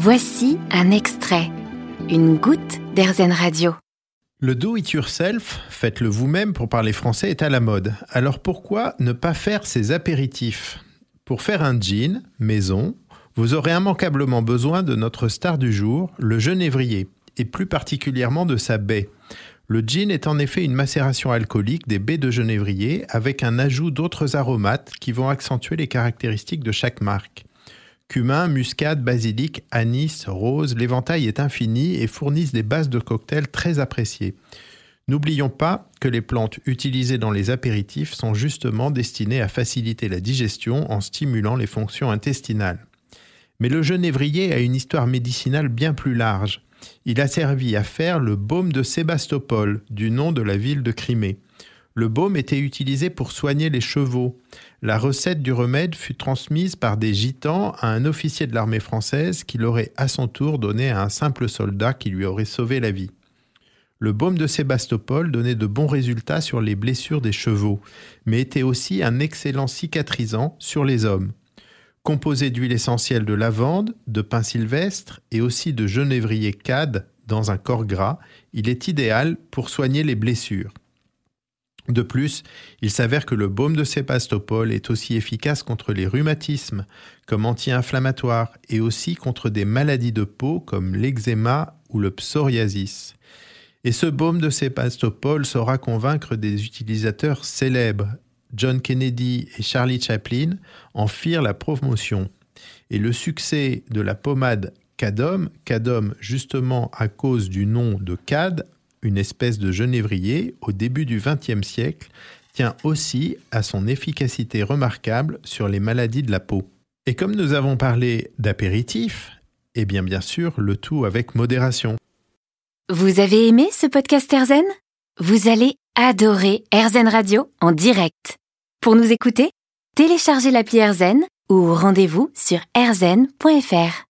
Voici un extrait, une goutte d'Airzen Radio. Le do it yourself, faites-le vous-même pour parler français, est à la mode. Alors pourquoi ne pas faire ces apéritifs? Pour faire un gin, maison, vous aurez immanquablement besoin de notre star du jour, le genévrier, et plus particulièrement de sa baie. Le gin est en effet une macération alcoolique des baies de genévrier avec un ajout d'autres aromates qui vont accentuer les caractéristiques de chaque marque. Cumin, muscade, basilic, anis, rose, l'éventail est infini et fournissent des bases de cocktails très appréciées. N'oublions pas que les plantes utilisées dans les apéritifs sont justement destinées à faciliter la digestion en stimulant les fonctions intestinales. Mais le genévrier a une histoire médicinale bien plus large. Il a servi à faire le baume de Sébastopol, du nom de la ville de Crimée. Le baume était utilisé pour soigner les chevaux. La recette du remède fut transmise par des gitans à un officier de l'armée française qui l'aurait à son tour donné à un simple soldat qui lui aurait sauvé la vie. Le baume de Sébastopol donnait de bons résultats sur les blessures des chevaux, mais était aussi un excellent cicatrisant sur les hommes. Composé d'huile essentielle de lavande, de pin sylvestre et aussi de genévrier cade dans un corps gras, il est idéal pour soigner les blessures. De plus, il s'avère que le baume de Sébastopol est aussi efficace contre les rhumatismes comme anti-inflammatoire et aussi contre des maladies de peau comme l'eczéma ou le psoriasis. Et ce baume de Sébastopol saura convaincre des utilisateurs célèbres. John Kennedy et Charlie Chaplin en firent la promotion. Et le succès de la pommade Cadom, Cadom justement à cause du nom de Cad, une espèce de genévrier au début du XXe siècle, tient aussi à son efficacité remarquable sur les maladies de la peau. Et comme nous avons parlé d'apéritif, eh bien bien sûr, le tout avec modération. Vous avez aimé ce podcast Erzen? Vous allez adorer Erzen Radio en direct. Pour nous écouter, téléchargez l'appli Erzen ou rendez-vous sur erzen.fr.